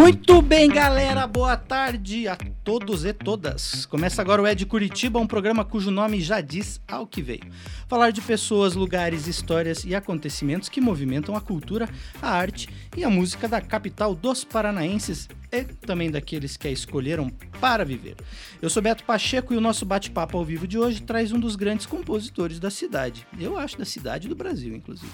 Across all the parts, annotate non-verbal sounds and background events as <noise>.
Muito bem, galera. Boa tarde a todos e todas. Começa agora o Ed Curitiba, um programa cujo nome já diz ao que veio. Falar de pessoas, lugares, histórias e acontecimentos que movimentam a cultura, a arte e a música da capital dos paranaenses e também daqueles que a escolheram para viver. Eu sou Beto Pacheco e o nosso bate-papo ao vivo de hoje traz um dos grandes compositores da cidade. Eu acho da cidade do Brasil, inclusive.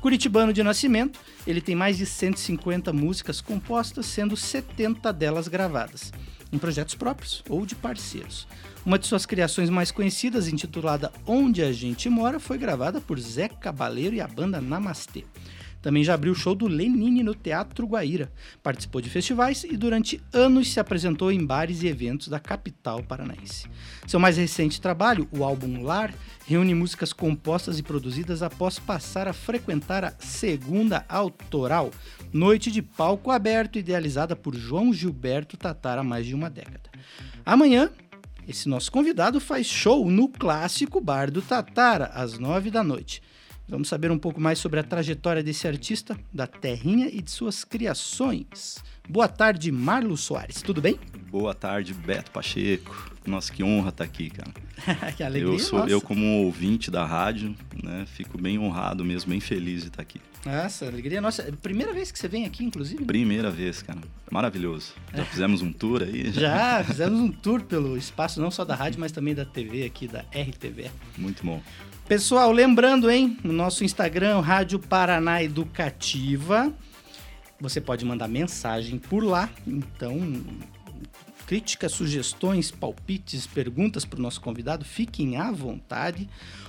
Curitibano de nascimento, ele tem mais de 150 músicas compostas, sendo 70 delas gravadas, em projetos próprios ou de parceiros. Uma de suas criações mais conhecidas, intitulada Onde a Gente Mora, foi gravada por Zé Cabaleiro e a banda Namastê. Também já abriu o show do Lenine no Teatro Guaíra. Participou de festivais e durante anos se apresentou em bares e eventos da capital paranaense. Seu mais recente trabalho, o álbum Lar, reúne músicas compostas e produzidas após passar a frequentar a Segunda Autoral, noite de palco aberto idealizada por João Gilberto Tatar há mais de uma década. Amanhã, esse nosso convidado faz show no clássico Bar do Tatara, às nove da noite. Vamos saber um pouco mais sobre a trajetória desse artista, da terrinha e de suas criações. Boa tarde, Marlos Soares, tudo bem? Boa tarde, Beto Pacheco. Nossa, que honra estar aqui, cara. <laughs> que alegria, eu sou nossa. eu como ouvinte da rádio, né, fico bem honrado mesmo, bem feliz de estar aqui. Nossa, alegria nossa. Primeira vez que você vem aqui, inclusive? né? Primeira vez, cara. Maravilhoso. Já fizemos um tour aí? <laughs> Já, fizemos um tour pelo espaço não só da rádio, mas também da TV aqui, da RTV. Muito bom. Pessoal, lembrando, hein, no nosso Instagram, Rádio Paraná Educativa, você pode mandar mensagem por lá. Então, críticas, sugestões, palpites, perguntas para o nosso convidado, fiquem à vontade.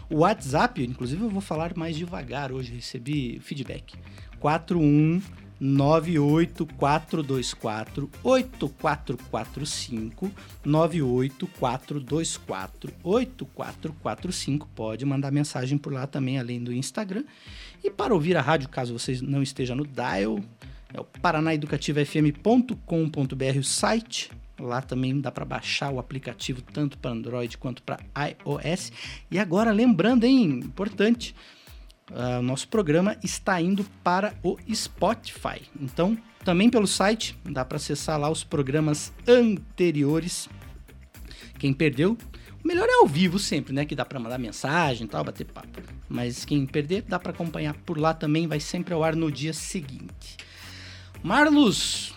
O WhatsApp, inclusive eu vou falar mais devagar hoje, recebi feedback. 4198424 8445 98424 8445 pode mandar mensagem por lá também além do Instagram e para ouvir a rádio caso você não esteja no dial é o paranaeducativafm.com.br o site Lá também dá para baixar o aplicativo tanto para Android quanto para iOS. E agora, lembrando, hein, importante, uh, o nosso programa está indo para o Spotify. Então, também pelo site, dá para acessar lá os programas anteriores. Quem perdeu, o melhor é ao vivo sempre, né? Que dá para mandar mensagem e tal, bater papo. Mas quem perder, dá para acompanhar por lá também, vai sempre ao ar no dia seguinte. Marlos,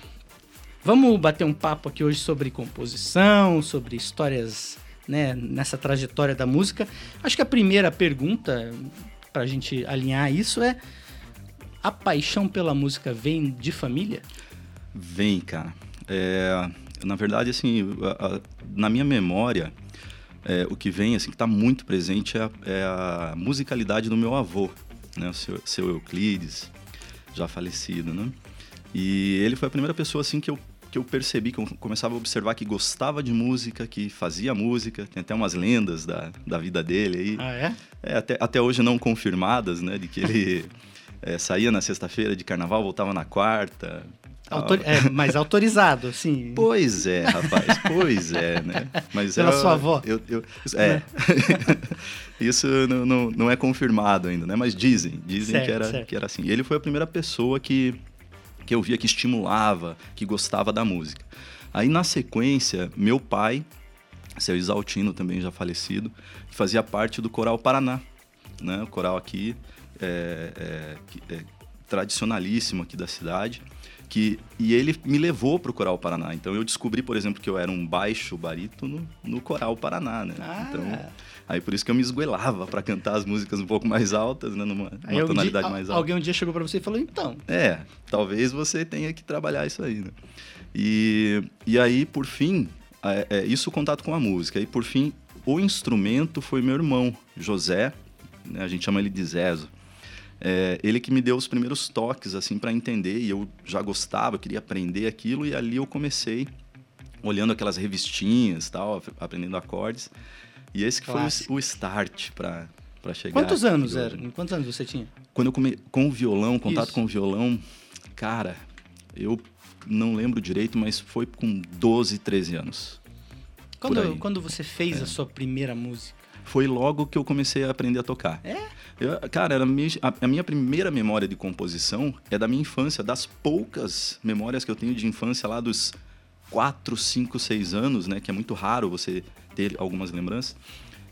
Vamos bater um papo aqui hoje sobre composição, sobre histórias né, nessa trajetória da música. Acho que a primeira pergunta, para a gente alinhar isso, é: a paixão pela música vem de família? Vem, cara. É, na verdade, assim, a, a, na minha memória, é, o que vem, assim, que está muito presente é a, é a, musicalidade do meu avô, né, o seu, seu Euclides, já falecido, né? E ele foi a primeira pessoa assim que eu que eu percebi, que eu começava a observar que gostava de música, que fazia música. Tem até umas lendas da, da vida dele aí. Ah, é? é até, até hoje não confirmadas, né? De que ele <laughs> é, saía na sexta-feira de carnaval, voltava na quarta. Autor... É, mas autorizado, sim. <laughs> Pois é, rapaz, pois é, né? Mas Pela eu, sua avó. Eu, eu, é. <laughs> Isso não, não, não, é confirmado ainda, né? Mas dizem, dizem certo, que, era, certo. que era assim. E ele foi a primeira pessoa que que eu via que estimulava, que gostava da música. Aí na sequência, meu pai, seu Isaltino também já falecido, fazia parte do Coral Paraná, né? O coral aqui é, é, é tradicionalíssimo aqui da cidade. Que, e ele me levou para o Coral Paraná. Então eu descobri, por exemplo, que eu era um baixo barítono no Coral Paraná, né? Ah. Então, aí por isso que eu me esgoelava para cantar as músicas um pouco mais altas, né? Numa, numa um tonalidade dia, mais alta. Alguém um dia chegou para você e falou: então. É, talvez você tenha que trabalhar isso aí, né? E, e aí, por fim, é, é, isso o contato com a música. E por fim, o instrumento foi meu irmão, José, né? a gente chama ele de Zezo. É, ele que me deu os primeiros toques assim para entender e eu já gostava, queria aprender aquilo e ali eu comecei olhando aquelas revistinhas, tal, aprendendo acordes. E esse que Clássico. foi o, o start para para chegar. Quantos anos era? Quantos anos você tinha? quando eu come... com o violão, contato Isso. com o violão, cara, eu não lembro direito, mas foi com 12, 13 anos. Quando, quando você fez a sua primeira música? Foi logo que eu comecei a aprender a tocar. É? Eu- cara, era a, minha, a- a minha primeira memória de composição é da minha infância, das poucas memórias que eu tenho de infância lá dos 4, 5, 6 anos, né? Que é muito raro você ter algumas lembranças.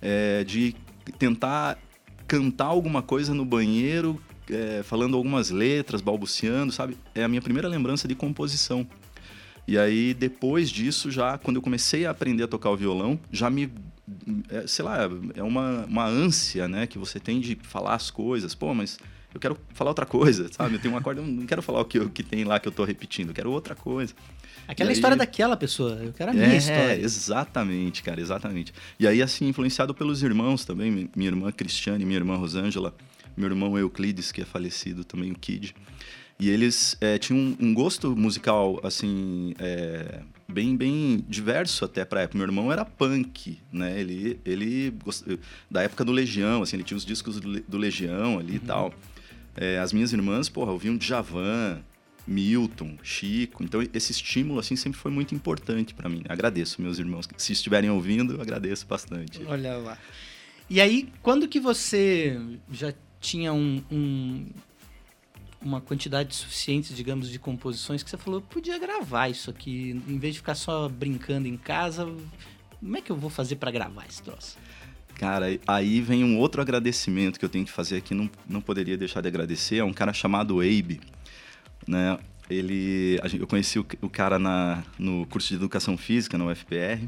é, de tentar cantar alguma coisa no banheiro, é, falando algumas letras, balbuciando, sabe? É a minha primeira lembrança de composição. E aí, depois disso, já, quando eu comecei a aprender a tocar o violão, já me. É, sei lá, é uma, uma ânsia, né? Que você tem de falar as coisas. Pô, mas eu quero falar outra coisa, <laughs> sabe? Eu tenho uma corda, eu não quero falar o que, o que tem lá que eu tô repetindo, eu quero outra coisa. Aquela E aí- história daquela pessoa. Eu quero a minha é, história. exatamente, cara, exatamente. E aí, assim, influenciado pelos irmãos também, mi- minha irmã Cristiane, minha irmã Rosângela, meu irmão Euclides, que é falecido também, o Kid. E eles é, tinham um, um gosto musical, assim, é, bem, bem diverso até pra época. Meu irmão era punk, né? Ele, ele da época do Legião, assim, ele tinha os discos do, Le- do Legião ali e tal. É, as minhas irmãs, porra, ouviam Djavan, Milton, Chico. Então esse estímulo assim sempre foi muito importante pra mim. Agradeço meus irmãos, se estiverem ouvindo, agradeço bastante. Olha lá. E aí, quando que você já tinha um, um- uma quantidade suficiente, digamos, de composições que você falou, podia gravar isso aqui, em vez de ficar só brincando em casa, como é que eu vou fazer pra gravar esse troço? Cara, aí vem um outro agradecimento que eu tenho que fazer aqui, não, não poderia deixar de agradecer, é um cara chamado Abe, né? Ele, eu conheci o, o cara na, no curso de educação física na UFPR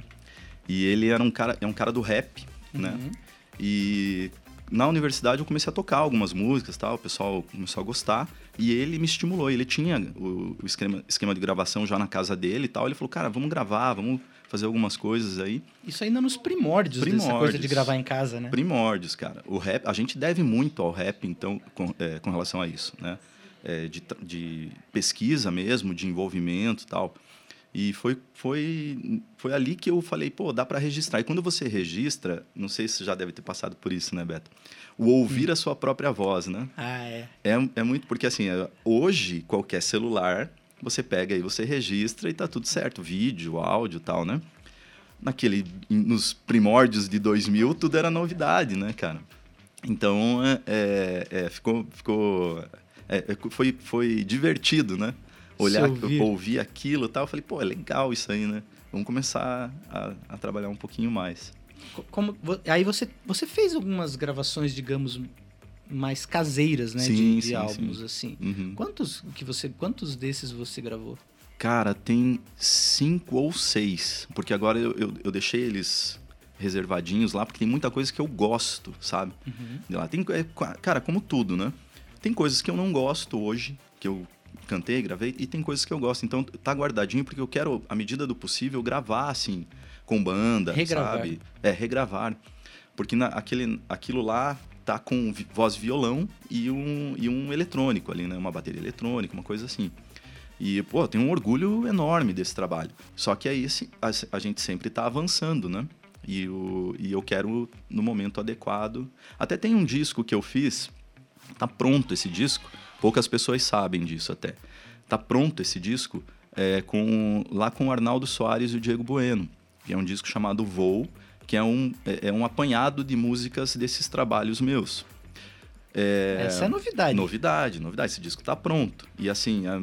e ele era um cara, é um cara do rap, né? Uhum. E na universidade eu comecei a tocar algumas músicas, tal, o pessoal começou a gostar e ele me estimulou. Ele tinha o, o esquema, esquema de gravação já na casa dele e tal. Ele falou, cara, vamos gravar, vamos fazer algumas coisas aí. Isso ainda nos primórdios, dessa coisa de Primórdios. gravar em casa, né? Primórdios, cara. O rap, a gente deve muito ao rap, então, com, é, com relação a isso, né? É, de, de pesquisa mesmo, de envolvimento e tal. E foi, foi, foi ali que eu falei, pô, dá para registrar. E quando você registra, não sei se você já deve ter passado por isso, né, Beto? O ouvir a sua própria voz, né? Ah, é. É, é muito, porque assim, é, hoje, qualquer celular, você pega aí, você registra e tá tudo certo. Vídeo, áudio e tal, né? Naquele, nos primórdios de 2000, tudo era novidade, né, cara? Então, é, é, é, ficou, ficou é, é, foi, foi divertido, né? Olhar, ouvir. ouvir aquilo e tal. Eu falei, pô, é legal isso aí, né? Vamos começar a, a trabalhar um pouquinho mais. Co- Como, aí você, você fez algumas gravações, digamos, mais caseiras, né? de Sim, de sim, álbuns, sim. assim. Uhum. Quantos, que você, quantos desses você gravou? Cara, tem cinco ou seis. Porque agora eu, eu, eu deixei eles reservadinhos lá, porque tem muita coisa que eu gosto, sabe? De lá. Tem, é, cara, como tudo, né? Tem coisas que eu não gosto hoje, que eu cantei, gravei, e tem coisas que eu gosto. Então tá guardadinho, porque eu quero, à medida do possível, gravar, assim, com banda, Regravar. sabe? É, regravar. Porque na, aquele, aquilo lá tá com voz violão e um, e um eletrônico ali, né? Uma bateria eletrônica, uma coisa assim. E, pô, eu tenho um orgulho enorme desse trabalho. Só que aí assim, a, a gente sempre tá avançando, né? E, o, e eu quero, no momento adequado. Até tem um disco que eu fiz, tá pronto esse disco. Poucas pessoas sabem disso até. Tá pronto esse disco é, com, lá com o Arnaldo Soares e o Diego Bueno. Que é um disco chamado Voo, que é um, é, é um apanhado de músicas desses trabalhos meus. É, Essa é novidade. Novidade, novidade. Esse disco tá pronto. E assim, a-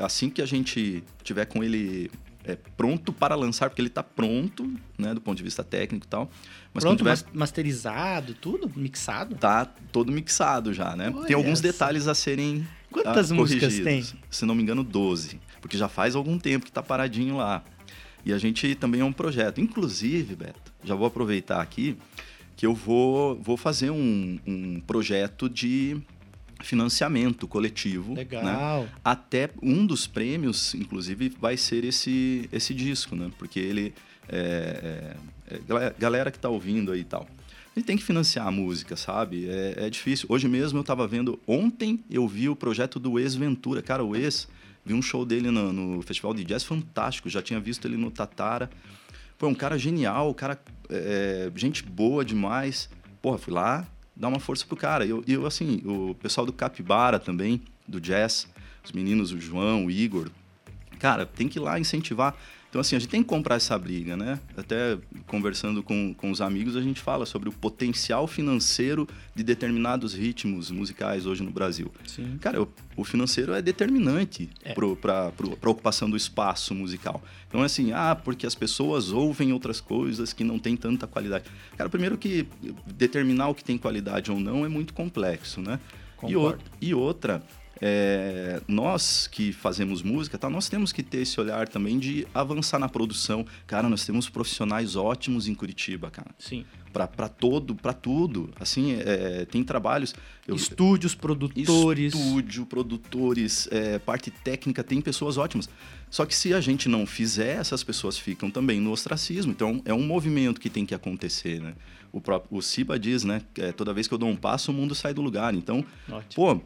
a assim que a gente tiver com ele é, pronto para lançar, porque ele tá pronto, né, do ponto de vista técnico e tal. Mas Pronto, tiver, mas- masterizado, tudo? Mixado? tá todo mixado já, né? Olha tem alguns só. detalhes a serem Quantas ah, músicas corrigidos. Se não me engano, 12. Porque já faz algum tempo que tá paradinho lá. E a gente também é um projeto. Inclusive, Beto, já vou aproveitar aqui que eu vou, vou fazer um, um projeto de financiamento coletivo. né? Legal. Até um dos prêmios, inclusive, vai ser esse, esse disco, né? Porque ele. É, é, é, gal- galera que tá ouvindo aí e tal. Gente tem que financiar a música, sabe? É, é difícil. Hoje mesmo eu tava vendo. Ontem eu vi o projeto do Ex Ventura. Cara, o Ex, vi um show dele no, no Festival de Jazz fantástico. Já tinha visto ele no Tatara. Foi um cara genial, um cara. é, gente boa demais. Porra, fui lá, dá uma força pro cara. E eu, eu, assim, o pessoal do Capibara também, do jazz, os meninos, o João, o Igor, cara, tem que ir lá incentivar. Então, assim, a gente tem que comprar essa briga, né? Até conversando com, com os amigos, a gente fala sobre o potencial financeiro de determinados ritmos musicais hoje no Brasil. Sim. Cara, o, o financeiro é determinante É. para a ocupação do espaço musical. Então, é assim, ah, porque as pessoas ouvem outras coisas que não têm tanta qualidade. Cara, primeiro que determinar o que tem qualidade ou não é muito complexo, né? E, o- e outra, é, nós que fazemos música, tá, nós temos que ter esse olhar também de avançar na produção. Cara, nós temos profissionais ótimos em Curitiba, cara. Sim. Para todo, para tudo. Assim, é, tem trabalhos. eu- Estúdios, produtores. Estúdio, produtores, é, parte técnica, tem pessoas ótimas. Só que se a gente não fizer, essas pessoas ficam também no ostracismo. Então, é um movimento que tem que acontecer, né? O, próprio, o Siba diz, né? que, é, toda vez que eu dou um passo, o mundo sai do lugar. Então, Ótimo. pô,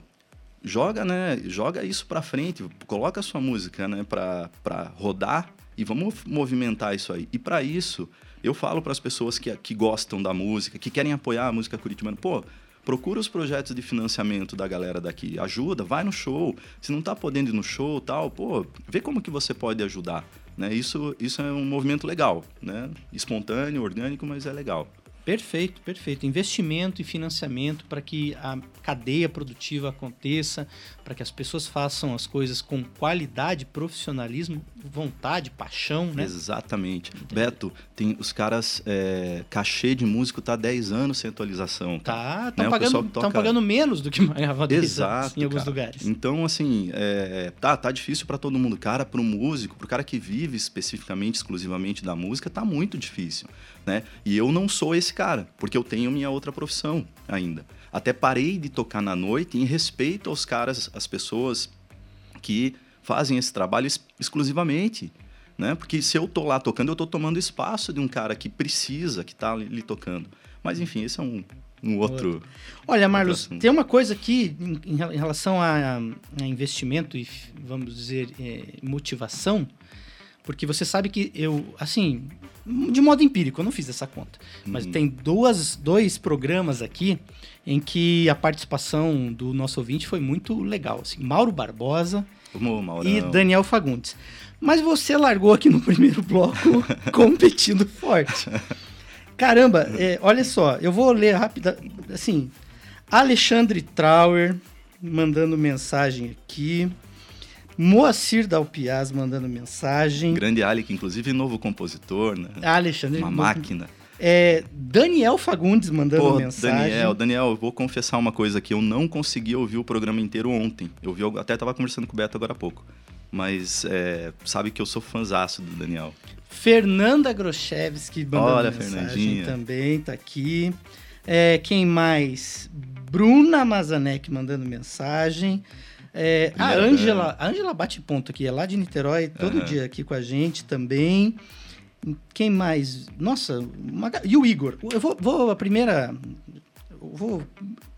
joga, né? Joga isso pra frente, coloca a sua música, né, pra rodar e vamos movimentar isso aí. E pra isso, eu falo para as pessoas que, que gostam da música, que querem apoiar a música curitibana, pô, procura os projetos de financiamento da galera daqui, ajuda, vai no show. Se não tá podendo ir no show, tal, pô, vê como que você pode ajudar, né? Isso isso é um movimento legal, né? Espontâneo, orgânico, mas é legal. Perfeito, perfeito. Investimento e financiamento para que a cadeia produtiva aconteça, para que as pessoas façam as coisas com qualidade, profissionalismo, vontade, paixão, né? Exatamente. Beto, tem os caras, é, cachê de músico tá 10 anos sem atualização. Tá, Né, estão o pagando, toca- pagando menos do que <laughs> dez anos Exato, em alguns cara. lugares. Então, assim, é, tá, tá difícil para todo mundo. Cara, para músico, pro cara que vive especificamente, exclusivamente da música, tá muito difícil, né? E eu não sou esse cara, porque eu tenho minha outra profissão ainda. Até parei de tocar na noite em respeito aos caras, às pessoas que fazem esse trabalho ex- exclusivamente, né? Porque se eu tô lá tocando, eu tô tomando espaço de um cara que precisa, que tá ali, ali tocando. Mas enfim, esse é um, um outro. Olha, Marlos, assunto. tem uma coisa aqui em, em rela- em relação a, a investimento e, vamos dizer, é, motivação, porque você sabe que eu, assim, de modo empírico, eu não fiz essa conta, mas Uhum. tem duas, dois programas aqui em que a participação do nosso ouvinte foi muito legal, assim, Mauro Barbosa Maurão. e Daniel Fagundes. Mas você largou aqui no <laughs> primeiro bloco competindo forte. Caramba, é, olha só, eu vou ler rápida, assim, Alexandre Trauer mandando mensagem aqui, Moacir Dalpiaz mandando mensagem, Grande Ali, que inclusive é novo compositor, né? Alexandre, Uma máquina. É, Daniel Fagundes mandando Pô, mensagem. Daniel, Daniel, eu vou confessar uma coisa aqui. Eu não consegui ouvir o programa inteiro ontem. Eu vi, até tava conversando com o Beto agora há pouco. Mas é, sabe que eu sou fãzaço do Daniel. Fernanda Grochevski mandando Olha, mensagem Fernandinha. também, tá aqui. É, quem mais? Bruna Mazanek mandando mensagem. É, a Ângela, Ângela bate ponto aqui, é lá de Niterói, todo Aham. dia aqui com a gente também. Quem mais? Nossa, uma e o Igor. Eu vou, vou a primeira, eu vou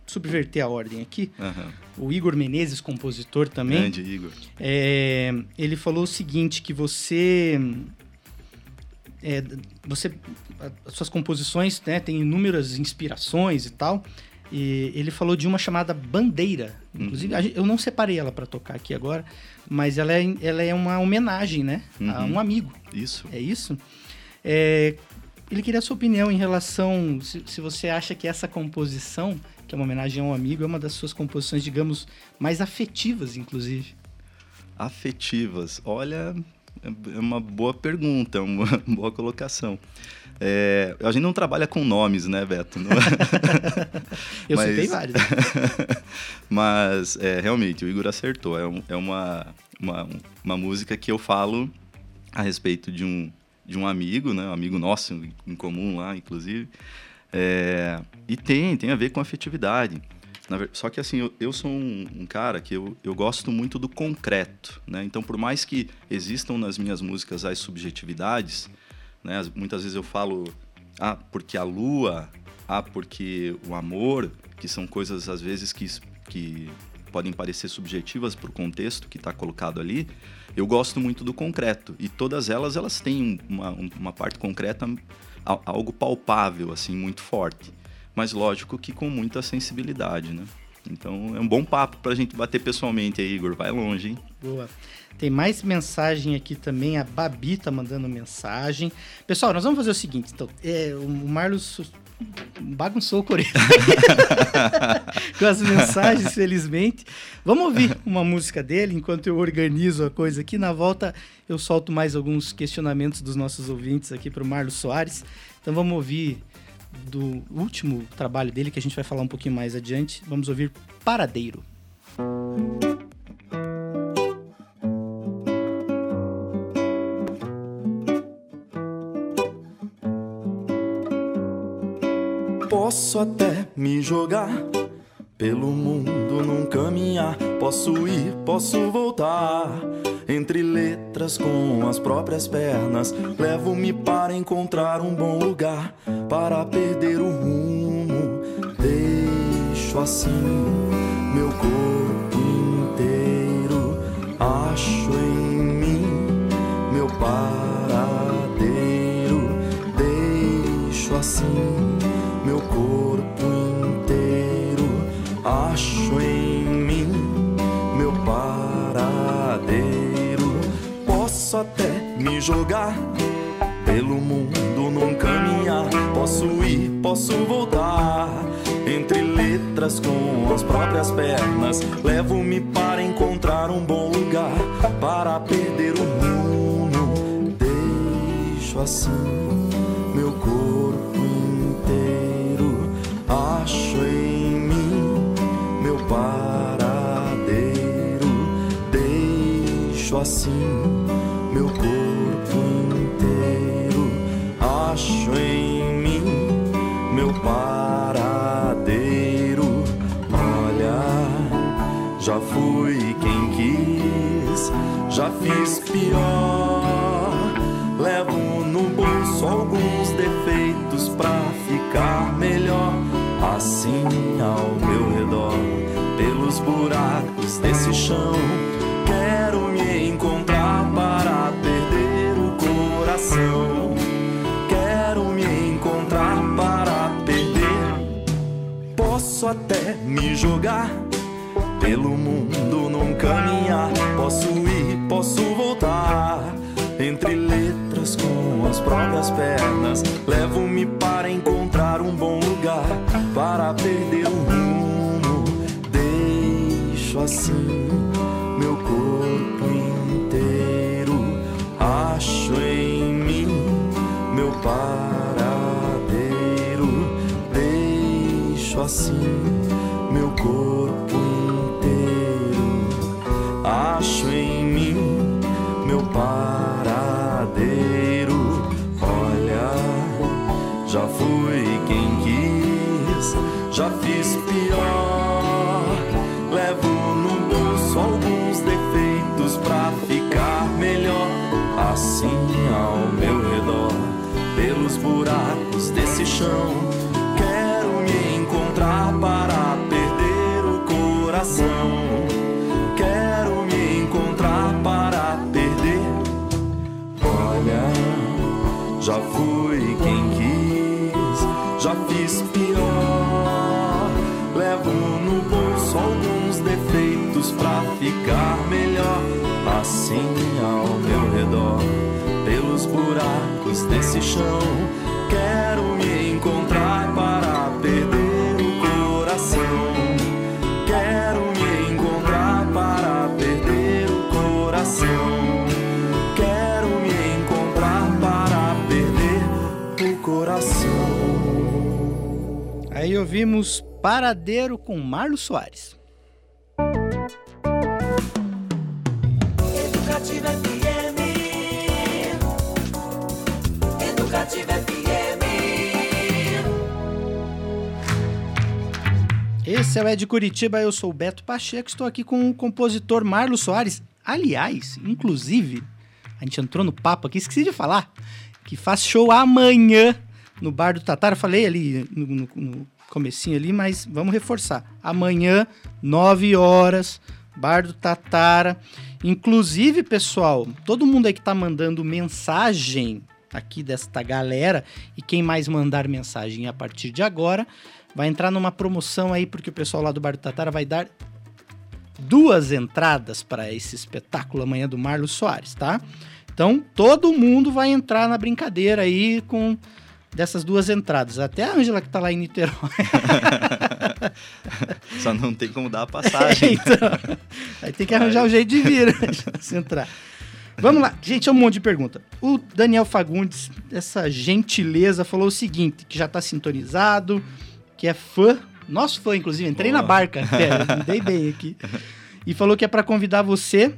subverter a ordem aqui. Aham. O Igor Menezes, compositor também. Grande Igor. É, ele falou o seguinte, que você... é, você as suas composições né, têm inúmeras inspirações e tal. E ele falou de uma chamada Bandeira. Inclusive, Uhum. a eu não separei ela para tocar aqui agora, mas ela é, ela é uma homenagem, né? A Uhum. um amigo. Isso. É isso? É, ele queria a sua opinião em relação. Se, se você acha que essa composição, que é uma homenagem a um amigo, é uma das suas composições, digamos, mais afetivas, inclusive. Afetivas. Olha, é uma boa pergunta, é uma <laughs> boa colocação. É, a gente não trabalha com nomes, né, Beto? <laughs> Eu Mas- citei vários. <laughs> Mas, é, realmente, o Igor acertou. É, um- é uma, uma, uma música que eu falo a respeito de um, de um amigo, né? Um amigo nosso em comum lá, inclusive. É, e tem, tem a ver com afetividade. Na só que assim, eu, eu sou um, um cara que eu, eu gosto muito do concreto, né? Então, por mais que existam nas minhas músicas as subjetividades, né? As- Muitas vezes eu falo, ah, porque a lua, ah, porque o amor, que são coisas às vezes que, que podem parecer subjetivas para o contexto que está colocado ali, eu gosto muito do concreto. E todas elas, elas têm uma, uma parte concreta, a- algo palpável, assim, muito forte. mas lógico que com muita sensibilidade, né? Então é um bom papo pra gente bater pessoalmente aí, Igor. Vai longe, hein? Boa. Tem mais mensagem aqui também. A Babi tá mandando mensagem. Pessoal, nós vamos fazer o seguinte. Então, é, o Marlos bagunçou o Coreia <laughs> com as mensagens, felizmente. Vamos ouvir uma música dele enquanto eu organizo a coisa aqui. Na volta, eu solto mais alguns questionamentos dos nossos ouvintes aqui para o Marlos Soares. Então, vamos ouvir do último trabalho dele, que a gente vai falar um pouquinho mais adiante. Vamos ouvir Paradeiro. Posso até me jogar pelo mundo num caminhar. Posso ir, posso voltar. Entre letras com as próprias pernas. Levo-me para encontrar um bom lugar. Para perder o rumo. Deixo assim meu corpo inteiro. Acho em jogar pelo mundo num caminhar. Posso ir, posso voltar. Entre letras com as próprias pernas. Levo-me para encontrar um bom lugar. Para perder o rumo. Deixo assim meu corpo inteiro. Acho em mim meu paradeiro. Deixo assim fiz pior. Levo no bolso alguns defeitos pra ficar melhor. Assim ao meu redor, pelos buracos desse chão, quero me encontrar para perder o coração. Quero me encontrar para perder. Posso até me jogar pelo mundo num caminhar. Posso ir, posso voltar. Entre letras com as próprias pernas. Levo-me para encontrar um bom lugar. Para perder o rumo. Deixo assim meu corpo inteiro. Acho em mim meu paradeiro. Deixo assim meu corpo chão, quero me encontrar para perder o coração. Quero me encontrar para perder. Olha, já fui quem quis, já fiz pior. Levo no bolso alguns defeitos pra ficar melhor. Assim ao meu redor, pelos buracos desse chão, Aí ouvimos Paradeiro com Marlos Soares. Educativa FM. Educativa FM. Esse é o Ed Curitiba, eu sou o Beto Pacheco, estou aqui com o compositor Marlos Soares. Aliás, inclusive, a gente entrou no papo aqui, esqueci de falar, que faz show amanhã no Bar do Tatara. Falei ali no, no- no comecinho ali, mas vamos reforçar. Amanhã, 9 horas, Bar do Tatara. Inclusive, pessoal, todo mundo aí que tá mandando mensagem aqui desta galera, e quem mais mandar mensagem a partir de agora, vai entrar numa promoção aí, porque o pessoal lá do Bar do Tatara vai dar duas entradas para esse espetáculo amanhã do Marlos Soares, tá? Então, todo mundo vai entrar na brincadeira aí com dessas duas entradas. Até a Ângela que tá lá em Niterói. <laughs> Só não tem como dar a passagem. então, aí tem que arranjar um jeito de vir, né? <laughs> se entrar. Vamos lá, gente, é um monte de pergunta. O Daniel Fagundes, essa gentileza, falou o seguinte: que já tá sintonizado, que é fã, nosso fã, inclusive, entrei na Boa. barca, até, me dei bem aqui. <laughs> E falou que é para convidar você,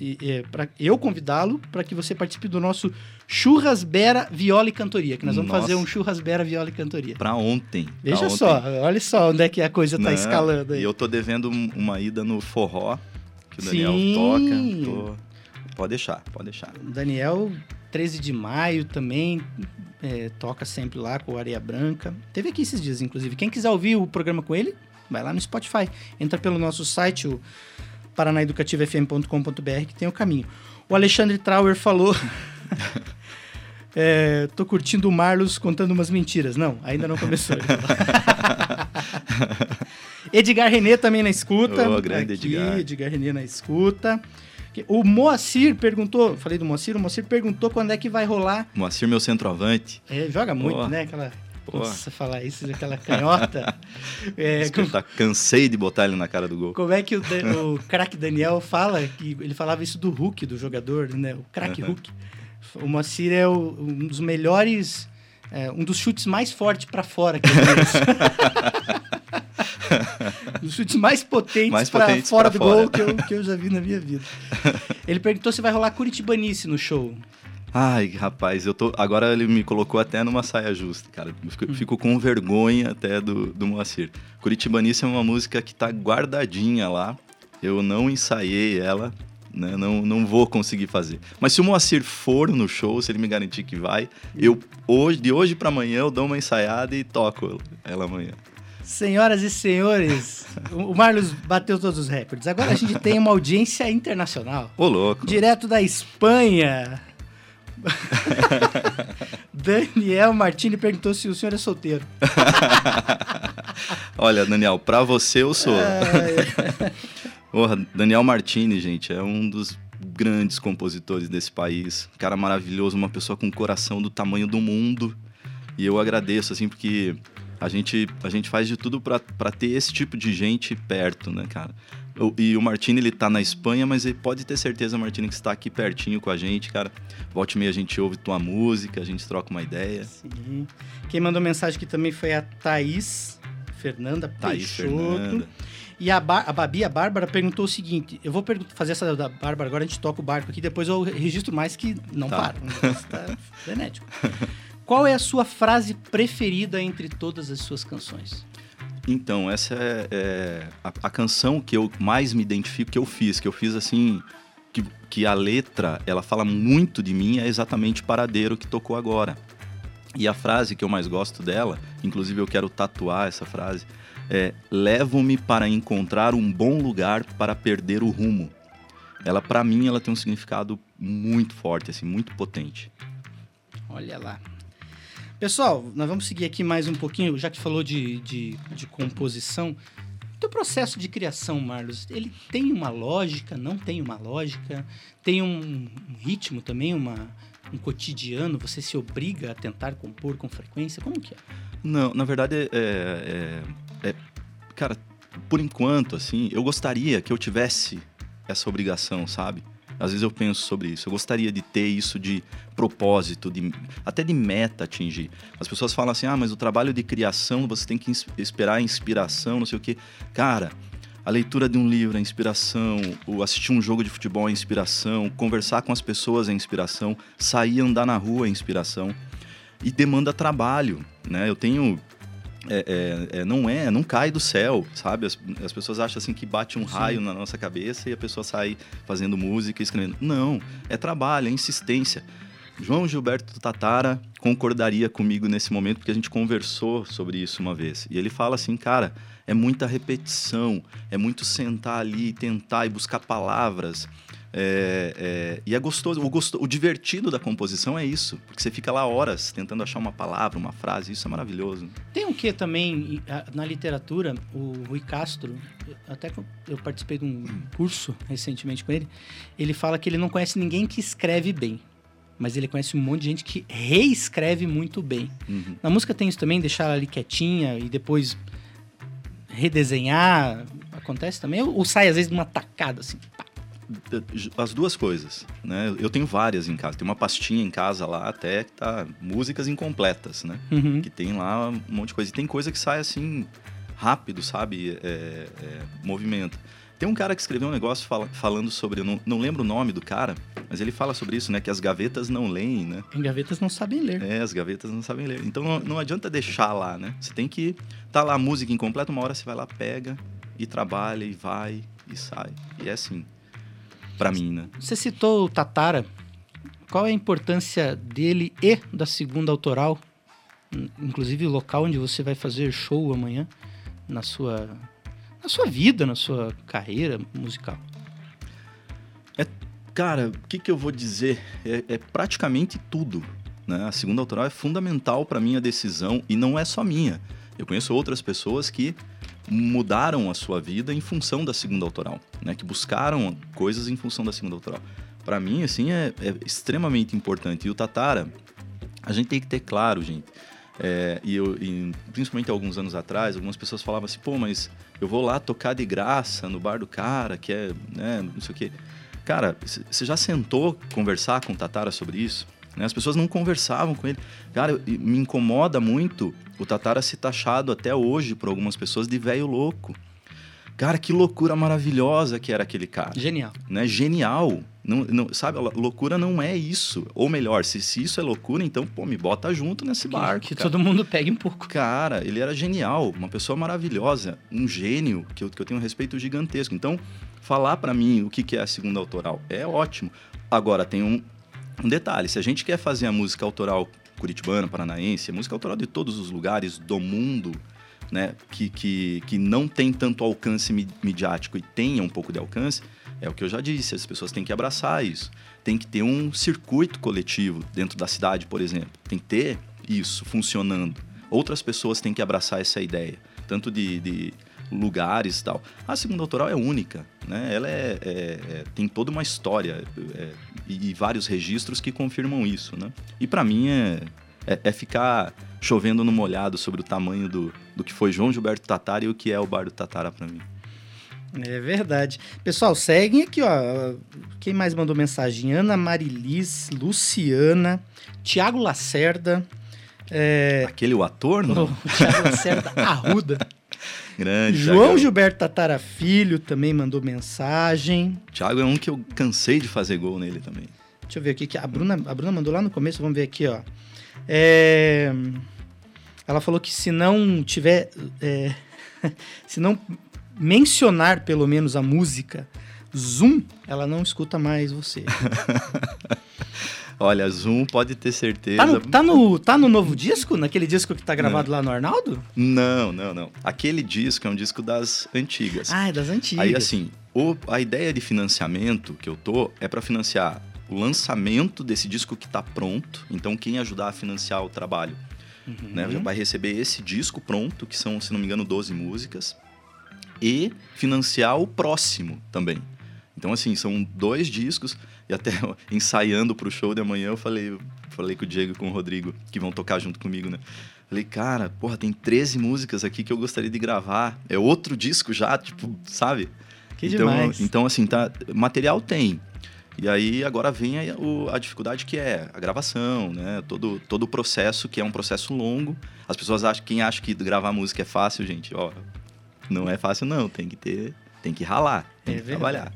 e, é, para eu convidá-lo, para que você participe do nosso Churrasbera Viola e Cantoria, que nós vamos Nossa. fazer um Churrasbera Viola e Cantoria. Pra ontem. pra Veja ontem. só, olha só onde é que a coisa tá Não, escalando aí. E eu tô devendo um- uma ida no forró, que o Daniel Sim. toca. Tô- Pode deixar, pode deixar. O Daniel, 13 de maio também, é, toca sempre lá com o Areia Branca. Teve aqui esses dias, inclusive. Quem quiser ouvir o programa com ele, vai lá no Spotify. Entra pelo nosso site, o paranaeducativofm.com.br, que tem o caminho. O Alexandre Trauer falou... <laughs> é, tô curtindo o Marlos contando umas mentiras. Não, ainda não começou. <laughs> Edgar Renê também na escuta. Ô, grande Aqui, Edgar. Edgar Renê na escuta. O Moacir perguntou, falei do Moacir, o Moacir perguntou quando é que vai rolar. Moacir, meu centroavante. É, joga muito, Pô. né? Aquela. Pô. Nossa, falar isso, aquela canhota. <laughs> É, com- Tá, cansei de botar ele na cara do gol. como é que o, <laughs> o craque Daniel fala? Que ele falava isso do Hulk, do jogador, né? O craque Aham. Hulk. O Moacir é o- um dos melhores, é, um dos chutes mais fortes pra fora que eu conheço. <laughs> um dos chutes mais potentes, Mais potentes fora pra do fora. gol que eu, que eu já vi na minha vida. Ele perguntou se vai rolar Curitibanice no show. Ai, rapaz, eu tô. Agora ele me colocou até numa saia justa, cara. Eu Fico, fico com vergonha até do, do Moacir. Curitibanice é uma música que tá guardadinha lá. Eu não ensaiei ela, né? Não, não vou conseguir fazer. Mas se o Moacir for no show, se ele me garantir que vai, eu hoje, de hoje pra amanhã, eu dou uma ensaiada e toco ela amanhã. Senhoras e senhores, o o Marlos bateu todos os recordes. Agora a gente tem uma audiência internacional. Ô, louco. Direto da Espanha. <laughs> Daniel Martini perguntou se o senhor é solteiro. <laughs> Olha, Daniel, pra você eu sou. Porra, Daniel Martini, gente, é um dos grandes compositores desse país. Cara maravilhoso, uma pessoa com um coração do tamanho do mundo. E eu agradeço, assim, porque a gente, a gente faz de tudo pra ter esse tipo de gente perto, né, cara? O- E o Martini, ele tá na Espanha, mas ele pode ter certeza, Martini, que está aqui pertinho com a gente, cara. Volte e meia a gente ouve tua música, a gente troca uma ideia. sim. Quem mandou mensagem aqui também foi a Thaís Fernanda Thaís Peixoto. Fernanda. E a, Ba- a Babi, a Bárbara, perguntou o seguinte: eu vou fazer essa da Bárbara, agora a gente toca o barco aqui, depois eu registro mais que não Tá. para. Tá <laughs> frenético. Qual é a sua frase preferida entre todas as suas canções? Então, essa é, é a, a canção que eu mais me identifico, que eu fiz, que eu fiz assim, que, que a letra, ela fala muito de mim, é exatamente Paradeiro que tocou agora. E a frase que eu mais gosto dela, inclusive eu quero tatuar essa frase, é Levo-me para encontrar um bom lugar para perder o rumo. Ela, pra mim, ela tem um significado muito forte, assim, muito potente. Olha lá. Pessoal, nós vamos seguir aqui mais um pouquinho, já que falou de, de, de composição. O processo de criação, Marlos, ele tem uma lógica, não tem uma lógica? Tem um, um ritmo também, uma, um cotidiano? Você se obriga a tentar compor com frequência? Como que é? Não, na verdade, é, é- é- Cara, por enquanto, assim, eu gostaria que eu tivesse essa obrigação, sabe? Às vezes eu penso sobre isso. Eu gostaria de ter isso de propósito, de, até de meta atingir. As pessoas falam assim: ah, mas o trabalho de criação você tem que esperar a inspiração, não sei o quê. Cara, a leitura de um livro é inspiração, o assistir um jogo de futebol é inspiração, conversar com as pessoas é inspiração, sair andar na rua é inspiração e demanda trabalho, né? Eu tenho é, é, é, não é, não cai do céu, sabe? As, as pessoas acham assim que bate um raio na nossa cabeça e a pessoa sai fazendo música e escrevendo. Não, é trabalho, é insistência. João Gilberto Tatara concordaria comigo nesse momento porque a gente conversou sobre isso uma vez. E ele fala assim, cara, é muita repetição, é muito sentar ali e tentar e buscar palavras. É, é, e é gostoso. O, gosto, o divertido da composição é isso. Porque você fica lá horas tentando achar uma palavra, uma frase. Isso é maravilhoso. Tem um que também na literatura, o Rui Castro, até eu- eu participei de um curso recentemente com ele, ele fala que ele não conhece ninguém que escreve bem, mas ele conhece um monte de gente que reescreve muito bem. Uhum. Na música tem isso também, deixar ela ali quietinha e depois redesenhar. Acontece também? Ou ou sai às vezes de uma tacada assim? pá? As duas coisas, né? Eu tenho várias em casa. Tem uma pastinha em casa lá até que tá músicas incompletas, né? Uhum. Que tem lá um monte de coisa. E tem coisa que sai assim rápido, sabe? É, é, movimento. Tem um cara que escreveu um negócio fala- falando sobre, não, não lembro o nome do cara, mas ele fala sobre isso, né? Que as gavetas não leem, né? Em gavetas não sabem ler. É, as gavetas não sabem ler. Então não, não adianta deixar lá, né? Você tem que tá lá a música incompleta, uma hora você vai lá, pega e trabalha e vai e sai. E é assim. Pra mim, né? Você citou o Tatara. Qual é a importância dele e da segunda autoral? In- Inclusive o local onde você vai fazer show amanhã na sua na sua vida, na sua carreira musical. Cara, o que, que eu vou dizer? É, é praticamente tudo. Né? A segunda autoral é fundamental para minha decisão e não é só minha. Eu conheço outras pessoas que mudaram a sua vida em função da segunda autoral, né? Que buscaram coisas em função da segunda autoral. Para mim, assim, é, é extremamente importante. E o Tatara, a gente tem que ter claro, gente. É, e, eu, e principalmente alguns anos atrás, algumas pessoas falavam assim, pô, mas eu vou lá tocar de graça no bar do cara, que é, né, não sei o quê. Cara, você já sentou conversar com o Tatara sobre isso? Né? As pessoas não conversavam com ele. Cara, me incomoda muito o Tatara ser taxado até hoje por algumas pessoas de velho louco. Cara, que loucura maravilhosa que era aquele cara Genial. né? Genial. Não, não, sabe, loucura não é isso. Ou melhor, se, se isso é loucura, então, pô, me bota junto nesse barco. que cara. todo mundo pegue um pouco. Cara, ele era genial, uma pessoa maravilhosa, um gênio que eu, que eu tenho um respeito gigantesco. Então, falar pra mim o que, que é a segunda autoral é ótimo. Agora, tem um, um detalhe: se a gente quer fazer a música autoral curitibana, paranaense, a música autoral de todos os lugares do mundo, né, que, que, que não tem tanto alcance mi- midiático e tenha um pouco de alcance, é o que eu já disse, as pessoas têm que abraçar isso. Tem que ter um circuito coletivo dentro da cidade, por exemplo. Tem que ter isso funcionando. Outras pessoas têm que abraçar essa ideia, tanto de, de lugares e tal. A segunda autoral é única, né? Ela é, é- é- tem toda uma história é, e, e vários registros que confirmam isso, né? E para mim é, é, é ficar chovendo no molhado sobre o tamanho do, do que foi João Gilberto Tatara e o que é o Bar do Tatara para mim. É verdade. Pessoal, seguem aqui, ó. Quem mais mandou mensagem? Ana Marilis, Luciana, Tiago Lacerda, é, Aquele o ator, não? <laughs> Tiago Lacerda Arruda. <laughs> Grande. João Thiago. Gilberto Tatara Filho também mandou mensagem. Thiago é um que eu cansei de fazer gol nele também. Deixa eu ver aqui que a Bruna, a Bruna mandou lá no começo, vamos ver aqui, ó. É, ela falou que se não tiver. é, <laughs> se não mencionar pelo menos a música Zoom, ela não escuta mais você. <laughs> Olha, Zoom pode ter certeza. Tá no, tá no, tá no novo disco? Naquele disco que tá gravado lá no Arnaldo? Não, não, não. Aquele disco é um disco das antigas. Ah, é das antigas. Aí, assim, o- a ideia de financiamento que eu tô é para financiar o lançamento desse disco que tá pronto. Então, quem ajudar a financiar o trabalho Uhum. né, já vai receber esse disco pronto, que são, se não me engano, 12 músicas. E financiar o próximo também. Então, assim, são dois discos. E até <laughs> ensaiando pro show de amanhã, eu falei, falei com o Diego e com o Rodrigo, que vão tocar junto comigo, né? Falei, cara, porra, tem 13 músicas aqui que eu gostaria de gravar. É outro disco já, tipo, sabe? Que então, demais. Então, assim, tá, material tem. E aí agora vem a, o- a dificuldade que é a gravação, né? Todo, todo o processo, que é um processo longo. As pessoas acham, quem acha que gravar música é fácil, gente, ó, não é fácil não, tem que ter, tem que ralar, tem É que verdade. trabalhar.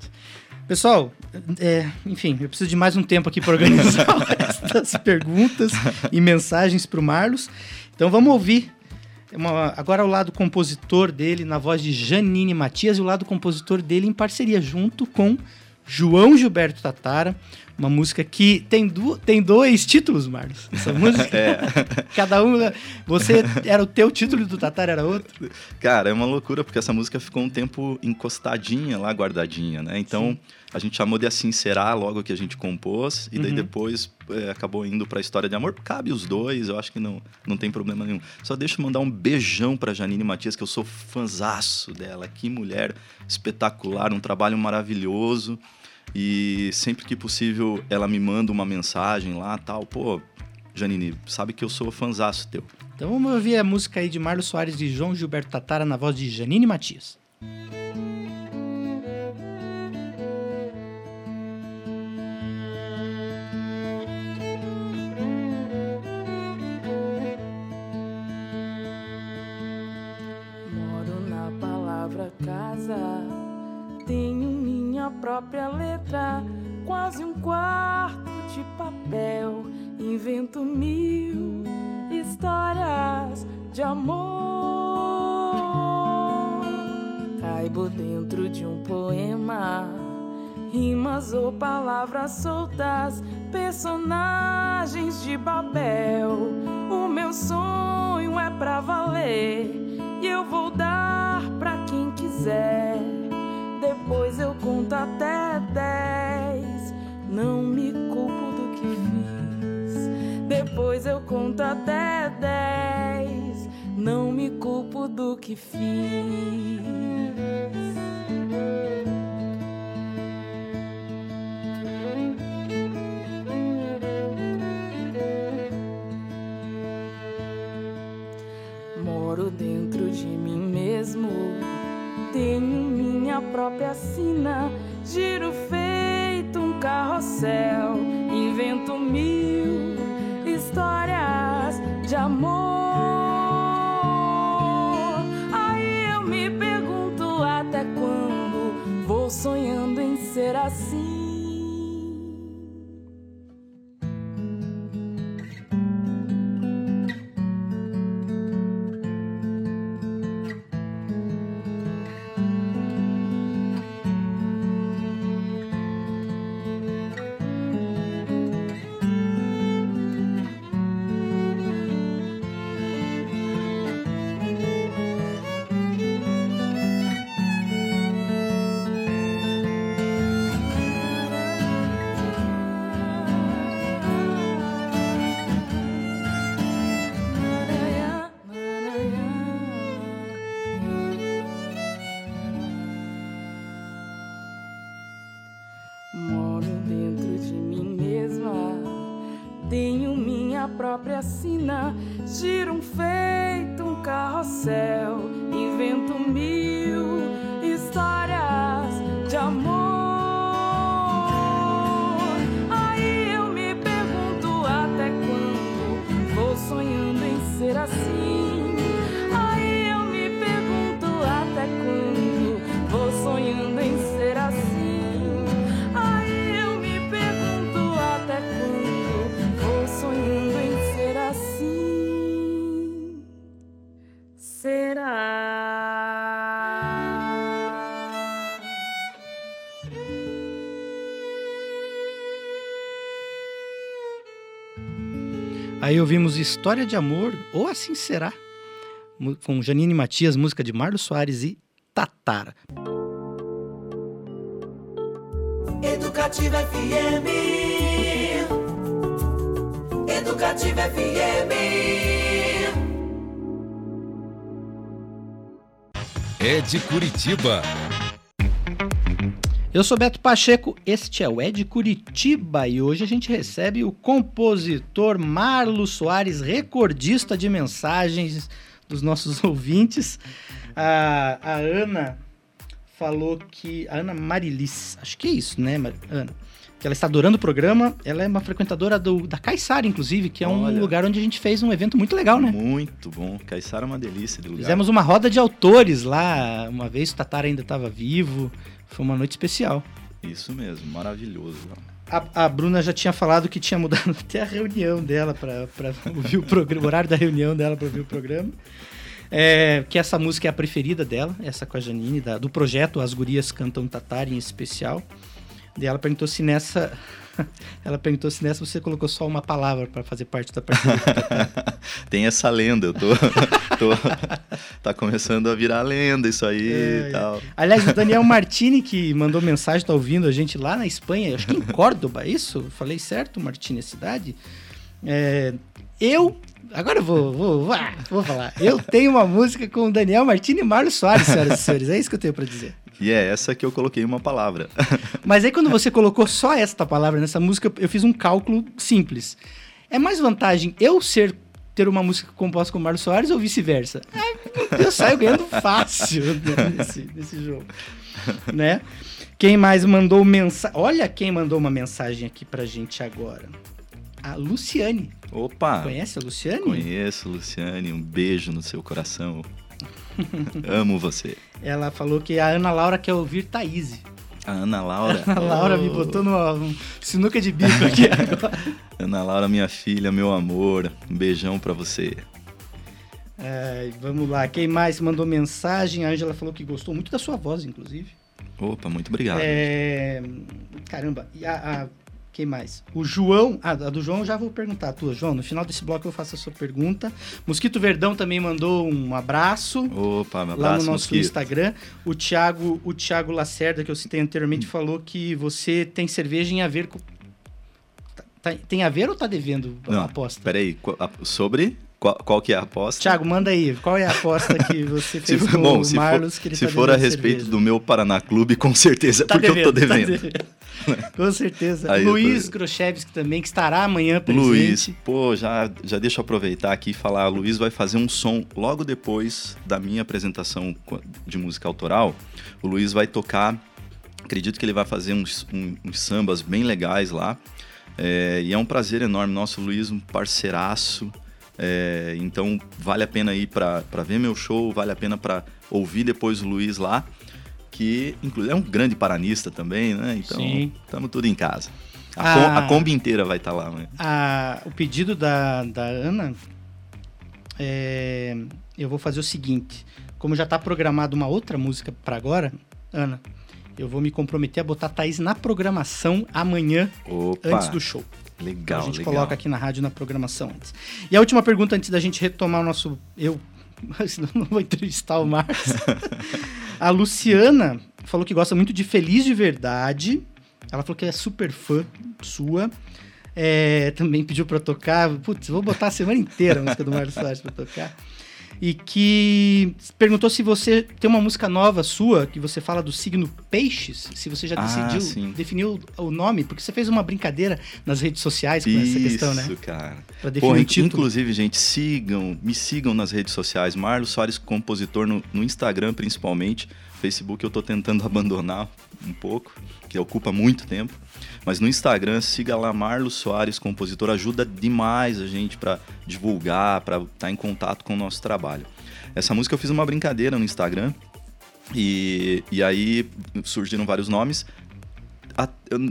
Pessoal, é, enfim, eu preciso de mais um tempo aqui para organizar <laughs> das perguntas e mensagens para o Marlos. Então vamos ouvir uma- agora o lado compositor dele na voz de Janine Matias e o lado compositor dele em parceria junto com João Gilberto Tatara, Uma música que tem, du tem dois títulos, Marlos. Essa música. <laughs> É. Cada um. Você era o teu título do Tatar era outro. Cara, é uma loucura, porque essa música ficou um tempo encostadinha lá, guardadinha, né? Então, a gente chamou de Assim Será logo que a gente compôs, e daí Uhum. depois é, acabou indo pra História de Amor. Cabe os dois, eu acho que não, não tem problema nenhum. Só deixa eu mandar um beijão pra Janine Matias, que eu sou fanzaço dela. Que mulher espetacular, um trabalho maravilhoso. E sempre que possível ela me manda uma mensagem lá, tal. Pô, Janine, sabe que eu sou fanzaço teu. Então vamos ouvir a música aí de Marlos Soares e João Gilberto Tatara na voz de Janine Matias. Moro própria letra, quase um quarto de papel. Invento mil histórias de amor. Caibo dentro de um poema, rimas ou palavras soltas, personagens de Babel. O meu sonho é pra valer e eu vou dar pra quem quiser. Depois eu conto até dez, não me culpo do que fiz. Depois eu conto até dez, não me culpo do que fiz. Própria sina, giro feito um carrossel, Aí ouvimos História de Amor, ou Assim Será, com Janine Matias, música de Marlos Soares e Tatara. Educativa FM. Educativa FM. É de Curitiba. Eu sou Beto Pacheco, este é o Ed Curitiba e hoje a gente recebe o compositor Marlos Soares, recordista de mensagens dos nossos <laughs> ouvintes. A, a Ana falou que. A Ana Marilis, acho que é isso, né, Ana? Que ela está adorando o programa. Ela é uma frequentadora do, da Caiçara, inclusive, que é um Olha. lugar onde a gente fez um evento muito legal, né? Muito bom. Caiçara é uma delícia de lugar. Fizemos uma roda de autores lá, uma vez o Tatara ainda estava vivo. Foi uma noite especial. Isso mesmo, maravilhoso. A, a Bruna já tinha falado que tinha mudado <laughs> até a reunião dela para ouvir o programa, o horário da reunião dela para ouvir o programa. É, que essa música é a preferida dela, essa com a Janine, da- do projeto As Gurias Cantam Tatar em especial. E ela perguntou se nessa. <laughs> Ela perguntou se nessa você colocou só uma palavra para fazer parte da partida. <laughs> Tem essa lenda, eu tô, <laughs> tô. Tá começando a virar lenda isso aí É, e tal. Aliás, o Daniel Martini, que mandou mensagem, tá ouvindo a gente lá na Espanha, acho que em Córdoba, isso? Falei certo, Martini, a cidade? É, eu. Agora eu vou, vou, vou, ah, vou falar. Eu tenho uma música com o Daniel Martini e Marlos Soares, senhoras e senhores. É isso que eu tenho para dizer. E é essa que eu coloquei uma palavra. <laughs> Mas aí quando você colocou só esta palavra nessa música, eu fiz um cálculo simples. É mais vantagem eu ser ter uma música composta com o Marlos Soares ou vice-versa? Ah, eu saio ganhando fácil <laughs> nesse, nesse jogo. Né? Quem mais mandou mensagem? Olha quem mandou uma mensagem aqui pra gente agora. A Luciane. Opa! Conhece a Luciane? Conheço, Luciane. Um beijo no seu coração. <laughs> Amo você. Ela falou que a Ana Laura quer ouvir Thaís. A Ana Laura. <laughs> A Laura me Oh. botou numa um sinuca de bico aqui <laughs> agora. Ana Laura, minha filha, meu amor. Um beijão pra você. É, vamos lá, quem mais mandou mensagem? A Ângela falou que gostou muito da sua voz, inclusive. Opa, muito obrigado. É, caramba, e a, a- quem mais? O João, ah, a do João eu já vou perguntar a tua, João. No final desse bloco eu faço a sua pergunta. Mosquito Verdão também mandou um abraço. Opa, Lá abraço, no nosso mosquito. Instagram, o Thiago, o Thiago Lacerda, que eu citei anteriormente, Hum. falou que você tem cerveja em a ver com. Tá- tá- tem a ver ou tá devendo a Não, aposta? peraí. Sobre? Qual, qual que é a aposta? Thiago, manda aí. Qual é a aposta que <laughs> você Se fez com bom, o se Marlos? for, que ele se tá for a devendo respeito cerveja? do meu Paraná Clube, com certeza Tá porque eu tô devendo, tá devendo. devendo. Com certeza. Aí tô Luiz devendo. Grochevski também, que estará amanhã presente. Luiz, pô, já, já deixa eu aproveitar aqui e falar. O Luiz vai fazer um som logo depois da minha apresentação de música autoral. O Luiz vai tocar, acredito que ele vai fazer uns, um- uns sambas bem legais lá. É, e é um prazer enorme. Nosso Luiz, um parceiraço. É, então vale a pena ir para ver meu show, vale a pena para ouvir depois o Luiz lá, que inclusive é um grande paranista também, né? Então estamos tudo em casa. A, Ah. com- a Kombi inteira vai estar lá, né? A- o pedido da, da Ana, é, eu vou fazer o seguinte. Como já está programada uma outra música para agora, Ana, eu vou me comprometer a botar a Thaís na programação amanhã, Opa, antes do show. Legal, Então a gente legal. coloca aqui na rádio na programação antes. E a última pergunta antes da gente retomar o nosso. Eu. <laughs> Senão não vou entrevistar o Marcos. <laughs> a Luciana falou que gosta muito de Feliz de Verdade. Ela falou que é super fã sua. É, também pediu pra tocar. Putz, vou botar a semana inteira a música do Marcos Soares pra tocar. E que perguntou se você tem uma música nova sua, que você fala do signo Peixes, se você já Ah, decidiu, sim. definiu o nome, porque você fez uma brincadeira nas redes sociais com essa questão, né? Isso, cara. Pra definir Pô, o título. inclusive, gente, sigam, me sigam nas redes sociais. Marlos Soares, compositor no, no Instagram, principalmente. Facebook eu tô tentando <laughs> abandonar um pouco, que ocupa muito tempo. Mas no Instagram, siga lá Marlos Soares, compositor. Ajuda demais a gente para divulgar, para estar em contato com o nosso trabalho. Essa música eu fiz uma brincadeira no Instagram. E, e aí surgiram vários nomes. A-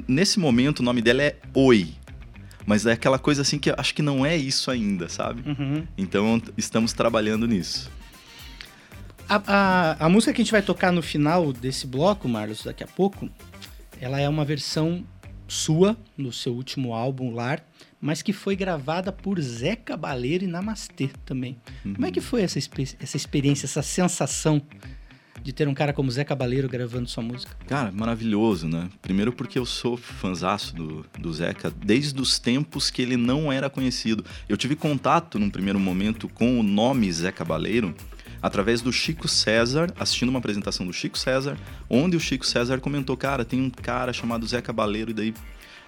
nesse momento, o nome dela é Oi. Mas é aquela coisa assim que eu acho que não é isso ainda, sabe? Uhum. Então estamos trabalhando nisso. A, a, a música que a gente vai tocar no final desse bloco, Marlos, daqui a pouco, ela é uma versão sua, no seu último álbum, Lar, mas que foi gravada por Zé Cabaleiro e Namastê também. Como é que foi essa, essa experiência, essa sensação de ter um cara como Zé Cabaleiro gravando sua música? Cara, maravilhoso, né? Primeiro porque eu sou fanzaço do, do Zeca desde os tempos que ele não era conhecido. Eu tive contato num primeiro momento com o nome Zé Cabaleiro através do Chico César, assistindo uma apresentação do Chico César, onde o Chico César comentou, cara, tem um cara chamado Zé Cabaleiro, e daí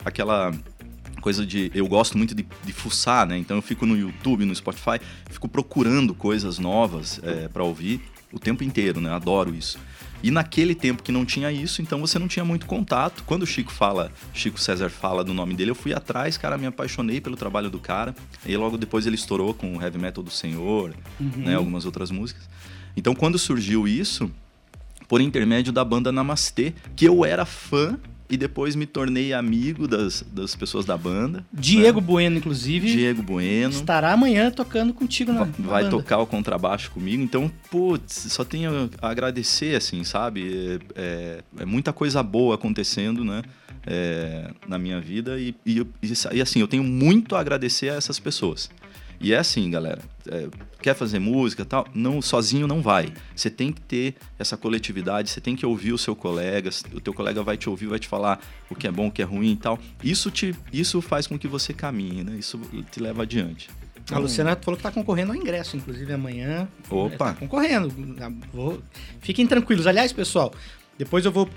aquela coisa de. Eu gosto muito de, de fuçar, né? Então eu fico no YouTube, no Spotify, fico procurando coisas novas é, para ouvir o tempo inteiro, né? Adoro isso. E naquele tempo que não tinha isso, então você não tinha muito contato. Quando o Chico fala, Chico César fala do nome dele, eu fui atrás, cara, me apaixonei pelo trabalho do cara. E logo depois ele estourou com o Heavy Metal do Senhor, né? Algumas outras músicas. Então quando surgiu isso, por intermédio da banda Namastê, que eu era fã e depois me tornei amigo das, das pessoas da banda. Diego Bueno, inclusive, Diego Bueno. estará amanhã tocando contigo na, na vai banda. tocar o contrabaixo comigo. Então, putz, só tenho a agradecer, assim, sabe? É, é- é muita coisa boa acontecendo, né? é, na minha vida e, e, e, e, assim, eu tenho muito a agradecer a essas pessoas. E é assim, galera, é, quer fazer música tal, não sozinho não vai. Você tem que ter essa coletividade, você tem que ouvir o seu colega, o teu colega vai te ouvir, vai te falar o que é bom, o que é ruim e tal. Isso te isso faz com que você caminhe, né? Isso te leva adiante. A Luciana falou que está concorrendo ao ingresso, inclusive amanhã. Opa! Tá concorrendo. Vou... Fiquem tranquilos. Aliás, pessoal, depois eu vou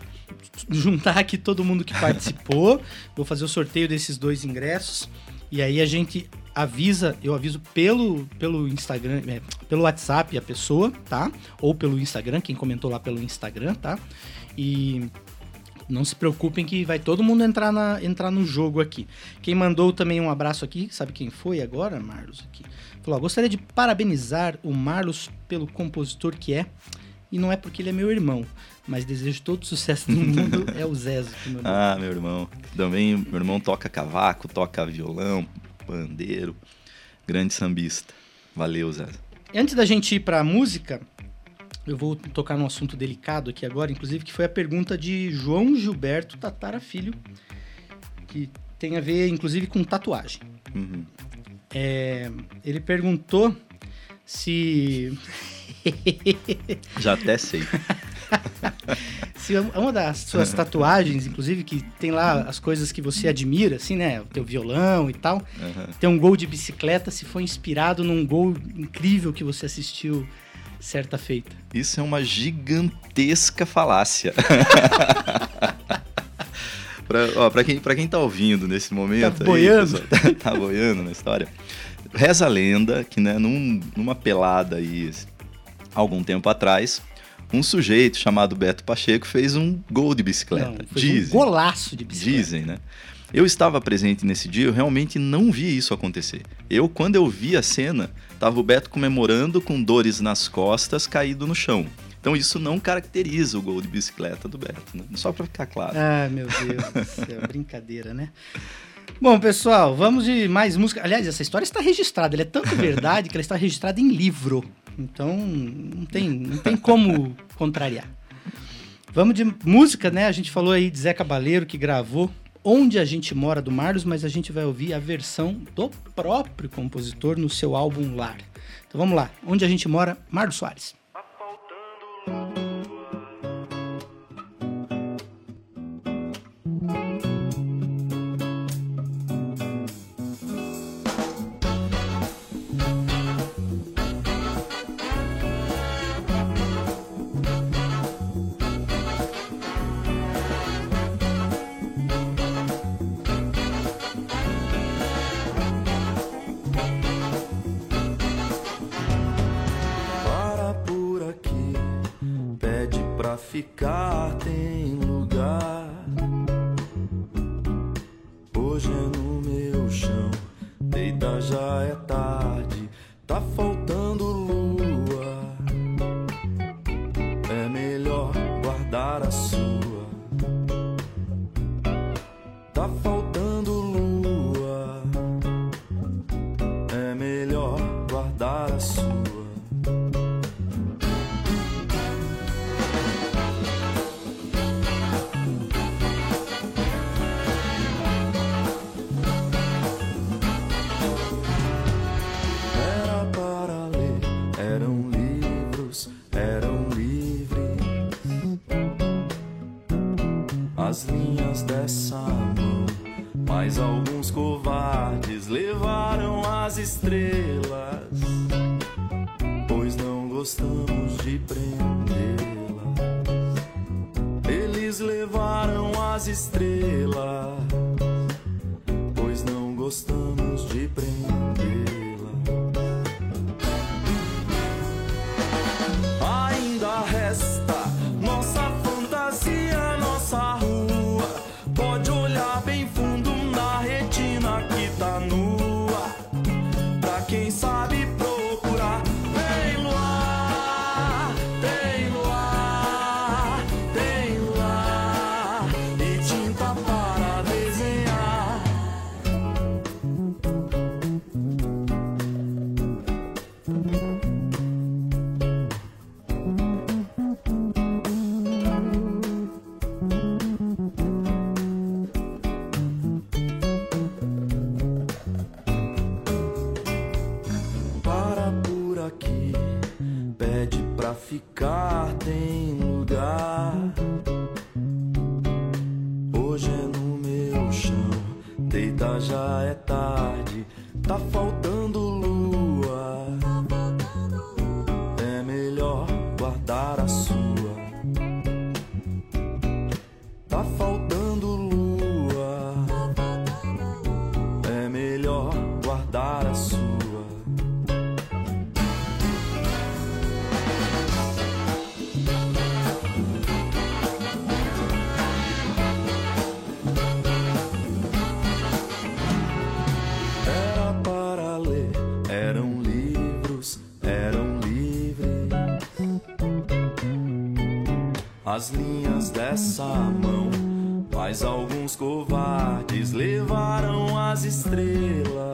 juntar aqui todo mundo que participou. <laughs> vou fazer o sorteio desses dois ingressos. E aí a gente avisa, eu aviso pelo, pelo Instagram, é, pelo WhatsApp a pessoa, tá? Ou pelo Instagram, quem comentou lá pelo Instagram, tá? E não se preocupem que vai todo mundo entrar, na, entrar no jogo aqui. Quem mandou também um abraço aqui, sabe quem foi agora, Marlos? Aqui. Falou: gostaria de parabenizar o Marlos pelo compositor que é. E não é porque ele é meu irmão, mas desejo todo sucesso do <laughs> mundo. é o Zezo. Meu ah, meu irmão. Também, meu irmão toca cavaco, toca violão, pandeiro. Grande sambista. Valeu, Zezo. Antes da gente ir pra música, eu vou tocar num assunto delicado aqui agora, inclusive, que foi a pergunta de João Gilberto Tatara Filho, que tem a ver, inclusive, com tatuagem. Uhum. É, ele perguntou se. Já até sei. <laughs> <laughs> se uma das suas tatuagens, inclusive, que tem lá as coisas que você admira, assim, né? O teu violão e tal. Uhum. Tem um gol de bicicleta, se foi inspirado num gol incrível que você assistiu certa feita. Isso é uma gigantesca falácia. <laughs> para quem, pra quem tá ouvindo nesse momento. Tá boiando? Aí, tá, tá boiando na história. Reza a lenda que, né, num, numa pelada aí, algum tempo atrás, um sujeito chamado Beto Pacheco fez um gol de bicicleta. Não, Dizem. Um golaço de bicicleta. Dizem, né? Eu estava presente nesse dia, eu realmente não vi isso acontecer. Eu, quando eu vi a cena, tava o Beto comemorando com dores nas costas, caído no chão. Então isso não caracteriza o gol de bicicleta do Beto, né? Só para ficar claro. Ah, meu Deus do céu, <laughs> brincadeira, né? Bom, pessoal, vamos de mais música. Aliás, essa história está registrada, ela é tanto verdade que ela está registrada em livro. Então, não tem, não tem como contrariar. Vamos de música, né? A gente falou aí de Zé Cabaleiro que gravou Onde a Gente Mora do Marlos, mas a gente vai ouvir a versão do próprio compositor no seu álbum Lar. Então vamos lá, Onde a Gente Mora, Marlos Soares. ficar dessa mão. Mas alguns covardes levaram as estrelas, pois não gostamos de prendê-las. Eles levaram as estrelas, pois não gostamos de prendê-las. As linhas dessa mão, mas alguns covardes levaram as estrelas,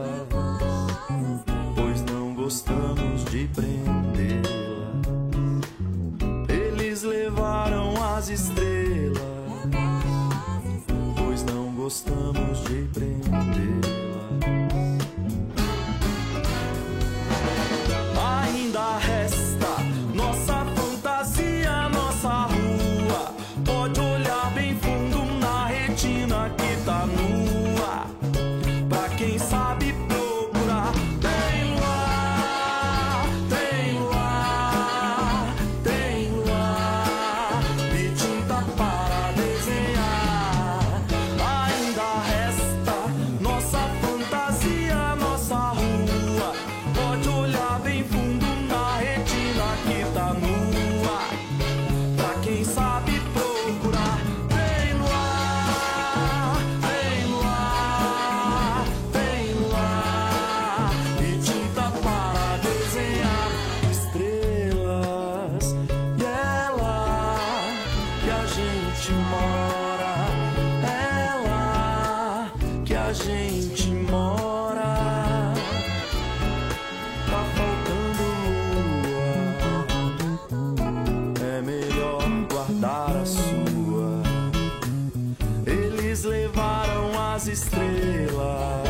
estrelas,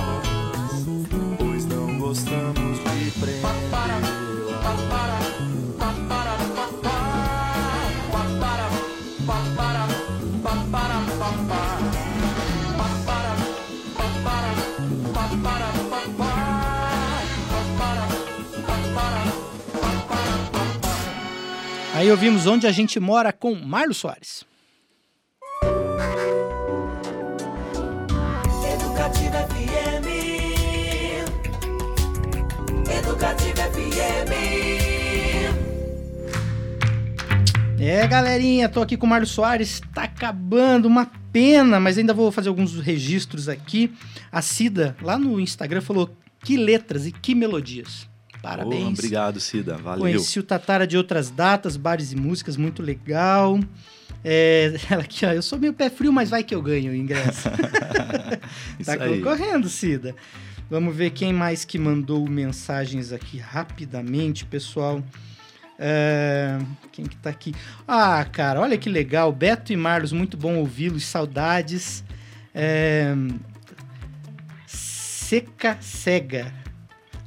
pois não gostamos de prendê-la. Aí ouvimos Onde a Gente Mora com Marlos Soares. É, galerinha, tô aqui com o Marlos Soares, tá acabando, uma pena, mas ainda vou fazer alguns registros aqui. A Cida, lá no Instagram, falou que letras e que melodias. Parabéns. Oh, obrigado, Cida. Valeu. Conheci o Tatara de outras datas, bares e músicas, muito legal. É, <laughs> ela aqui, ó, eu sou meio pé frio, mas vai que eu ganho o ingresso. <laughs> Tá aí. concorrendo, Cida. Vamos ver quem mais que mandou mensagens aqui rapidamente, pessoal. É, quem que tá aqui? Ah, cara, olha que legal. Beto e Marlos, muito bom ouvi-los. Saudades. É, Seca Cega.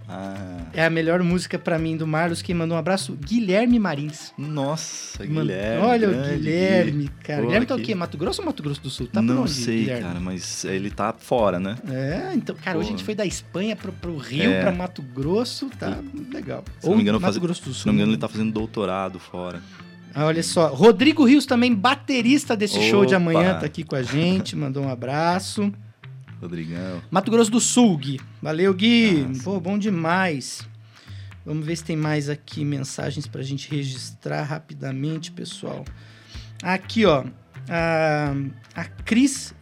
Ah, É a melhor música pra mim do Marlos. Quem mandou um abraço? Guilherme Marins. nossa, Guilherme. Olha o Guilherme, cara. Pô, Guilherme tá o aqui. quê? Mato Grosso ou Mato Grosso do Sul? Tá Não sei, Guilherme? cara, mas ele tá fora, né? É, então, cara, hoje a Pô. gente foi da Espanha pro, pro Rio, É. pra Mato Grosso, tá legal. Se não me engano, Mato faz- Grosso do Sul. Se não me engano, ele tá fazendo doutorado fora. Ah, olha só, Rodrigo Rios também, baterista desse show de Opa. amanhã, tá aqui com a gente, mandou um abraço. Rodrigão. Mato Grosso do Sul, Gui. Valeu, Gui. Nossa. Pô, bom demais. Vamos ver se tem mais aqui mensagens pra gente registrar rapidamente, pessoal. Aqui, ó. A, a Cris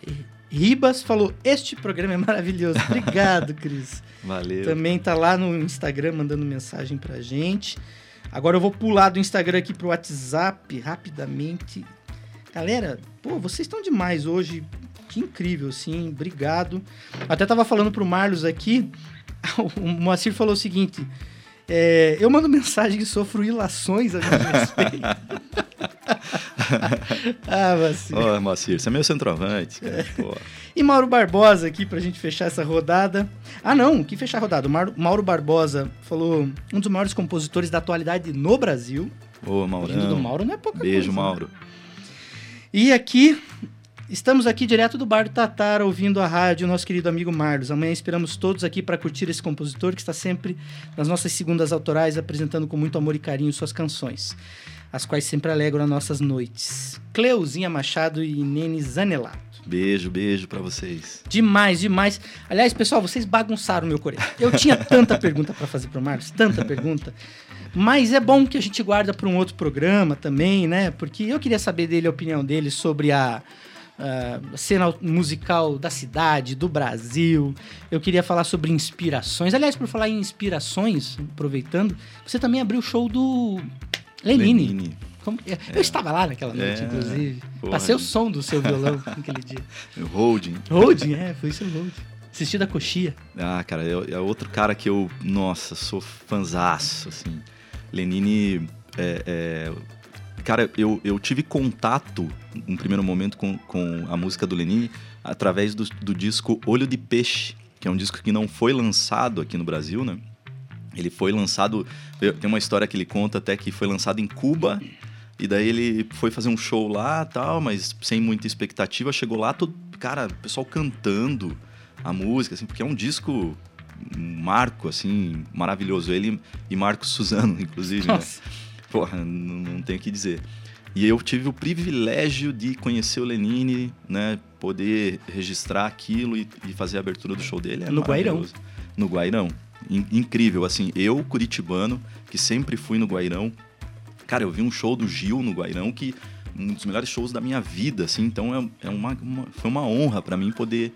Ribas falou: Este programa é maravilhoso. <laughs> Obrigado, Cris. Valeu. Também tá lá no Instagram mandando mensagem pra gente. Agora eu vou pular do Instagram aqui pro WhatsApp rapidamente. Galera, pô, vocês estão demais hoje. Que incrível, assim. Obrigado. Até tava falando pro Marlos aqui. <laughs> O Moacir falou o seguinte: é, eu mando mensagem e sofro ilações a meu respeito. <laughs> ah, Moacir. Ó, Moacir, você é meu centroavante, cara. Pô. <laughs> E Mauro Barbosa aqui pra gente fechar essa rodada. Ah, não, que fechar a rodada. O Mauro, Mauro Barbosa falou um dos maiores compositores da atualidade no Brasil. Ô, Vindo do. Mauro não é pouca Beijo, coisa. né? Mauro. E aqui, Estamos aqui direto do Bar do Tatara, ouvindo a rádio, nosso querido amigo Marlos. Amanhã esperamos todos aqui para curtir esse compositor que está sempre nas nossas segundas autorais, apresentando com muito amor e carinho suas canções, as quais sempre alegram as nossas noites. Cleuzinha Machado e Nene Zanelato. Beijo, beijo pra vocês. Demais, demais. Aliás, pessoal, vocês bagunçaram meu coreano. Eu tinha tanta pergunta para fazer pro Marcos, tanta pergunta. Mas é bom que a gente guarda para um outro programa também, né? Porque eu queria saber dele a opinião dele sobre a, a cena musical da cidade, do Brasil. Eu queria falar sobre inspirações. Aliás, por falar em inspirações, aproveitando, você também abriu o show do Lenine. Lenine. Como- Eu estava lá naquela noite, É, inclusive. porra. Passei o som do seu violão <laughs> naquele dia. Holding. Holding, é, foi seu Holding. Assisti da coxia. Ah, cara, é, é outro cara que eu, nossa, sou fanzaço, assim. Lenine, é, é, cara, eu, eu tive contato, num primeiro momento, com, com a música do Lenine através do, do disco Olho de Peixe, que é um disco que não foi lançado aqui no Brasil, né? Ele foi lançado, tem uma história que ele conta até que foi lançado em Cuba, e daí ele foi fazer um show lá tal, mas sem muita expectativa, chegou lá, todo, cara, o pessoal cantando a música, assim, porque é um disco um marco, assim, maravilhoso. Ele e Marcos Suzano, <laughs> inclusive, né? Porra, não, não tenho o que dizer. E eu tive o privilégio de conhecer o Lenine, né? Poder registrar aquilo e, e fazer a abertura do show dele. É No Guairão. No Guairão. In- incrível, assim. Eu, curitibano, que sempre fui no Guairão. Cara, eu vi um show do Gil no Guairão que um dos melhores shows da minha vida, assim. Então é, é uma, uma- foi uma honra para mim poder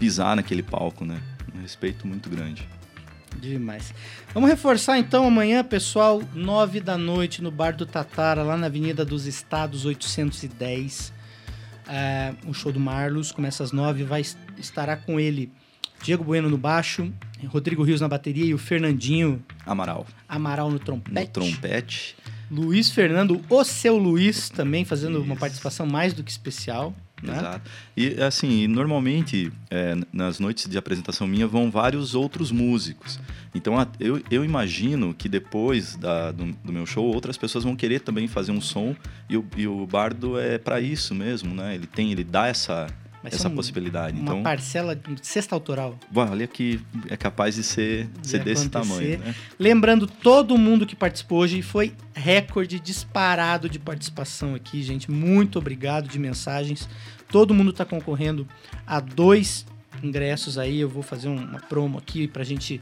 pisar naquele palco, né? Um respeito muito grande. Demais. Vamos reforçar então amanhã, pessoal, nove da noite no Bar do Tatara, lá na Avenida dos Estados 810. É, o show do Marlos começa às nove, vai estará com ele Diego Bueno no baixo, Rodrigo Rios na bateria e o Fernandinho Amaral. Amaral no No trompete. trompete. Luiz Fernando, o seu Luiz, também fazendo uma Isso. participação mais do que especial. Né? Exato. E assim, normalmente é, nas noites de apresentação minha vão vários outros músicos. Então eu, eu imagino que depois da- do, do meu show outras pessoas vão querer também fazer um som e o, e o bardo é para isso mesmo, né? Ele tem, ele dá essa Essa possibilidade. Uma Então, parcela de sexta autoral. bom, olha que é capaz de ser, De ser desse tamanho, né? Lembrando, todo mundo que participou hoje foi recorde disparado de participação aqui, gente. Muito obrigado de mensagens. Todo mundo está concorrendo a dois ingressos aí. Eu vou fazer um- uma promo aqui pra gente.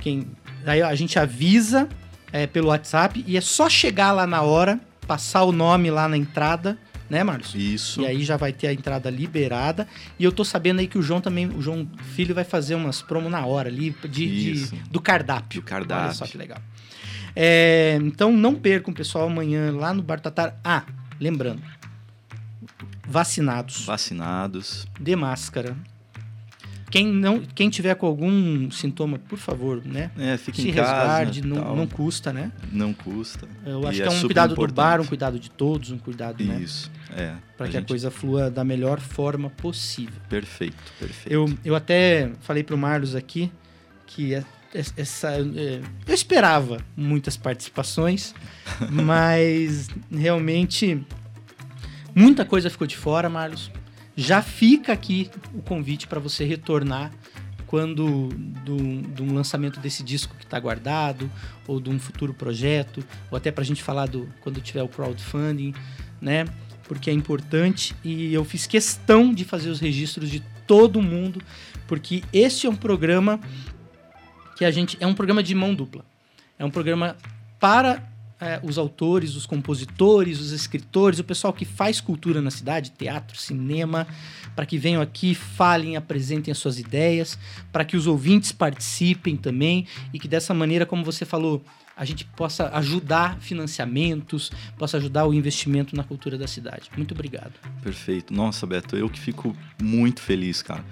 Quem, aí a gente avisa é, pelo WhatsApp e é só chegar lá na hora, passar o nome lá na entrada, né, Marcos? Isso. E aí já vai ter a entrada liberada. E eu tô sabendo aí que o João também, o João Filho vai fazer umas promos na hora ali de, de- Isso. do cardápio. Do cardápio. Olha só que legal. É, então não percam, pessoal, amanhã lá no Bar Tatar. Ah, lembrando, vacinados, Vacinados. de máscara. Quem não, quem tiver com algum sintoma, por favor, né? É, fica Se em casa. resguarde, não, tal. não custa, né? Não custa. Eu acho E que é um super cuidado do importante. bar, um cuidado de todos, um cuidado, né? Isso. É. Para que a coisa flua da melhor forma possível. Perfeito, perfeito. Eu, eu até falei pro Marlos aqui que é- é- essa, é, eu esperava muitas participações, <laughs> mas realmente muita coisa ficou de fora, Marlos. Já fica aqui o convite para você retornar quando do, de um lançamento desse disco que está guardado, ou de um futuro projeto, ou até para a gente falar do quando tiver o crowdfunding, né? Porque é importante e eu fiz questão de fazer os registros de todo mundo, porque esse é um programa que a gente é um programa de mão dupla. É um programa para é, os autores, os compositores, os escritores, o pessoal que faz cultura na cidade, teatro, cinema, para que venham aqui, falem, apresentem as suas ideias, para que os ouvintes participem também e que dessa maneira, como você falou, a gente possa ajudar financiamentos, possa ajudar o investimento na cultura da cidade. Muito obrigado. Perfeito. Nossa, Beto, eu que fico muito feliz, cara.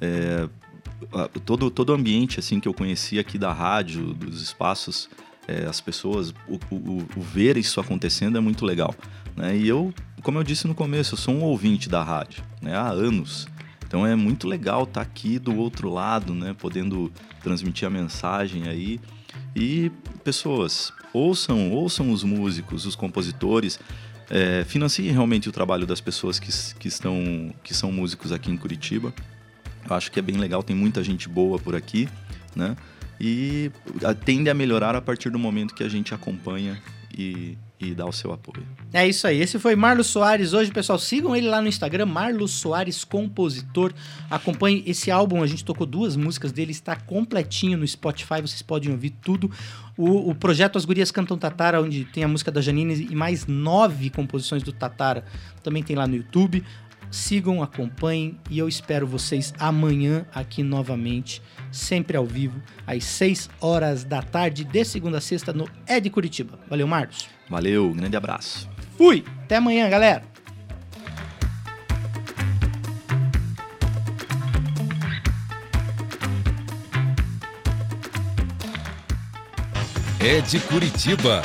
É, todo, todo o ambiente assim que eu conheci aqui da rádio, dos espaços, é, as pessoas, o, o- o ver isso acontecendo é muito legal. Né? E eu, como eu disse no começo, eu sou um ouvinte da rádio né? há anos. Então é muito legal estar aqui do outro lado, né? podendo transmitir a mensagem aí. E pessoas, ouçam, ouçam os músicos, os compositores. é, financie realmente o trabalho das pessoas que, que, estão, que são músicos aqui em Curitiba. Eu acho que é bem legal, tem muita gente boa por aqui, né? E tende a melhorar a partir do momento que a gente acompanha e, e dá o seu apoio. É isso aí. Esse foi Marlos Soares. Hoje, pessoal, sigam ele lá no Instagram, Marlos Soares Compositor. Acompanhe esse álbum. A gente tocou duas músicas dele, está completinho no Spotify. Vocês podem ouvir tudo. O, o projeto As Gurias Cantam Tatara, onde tem a música da Janine e mais nove composições do Tatara, também tem lá no YouTube. Sigam, acompanhem e eu espero vocês amanhã aqui novamente, sempre ao vivo, às 6 horas da tarde, de segunda a sexta, no É de Curitiba. Valeu, Marcos. Valeu, um grande abraço. Fui! Até amanhã, galera! É de Curitiba.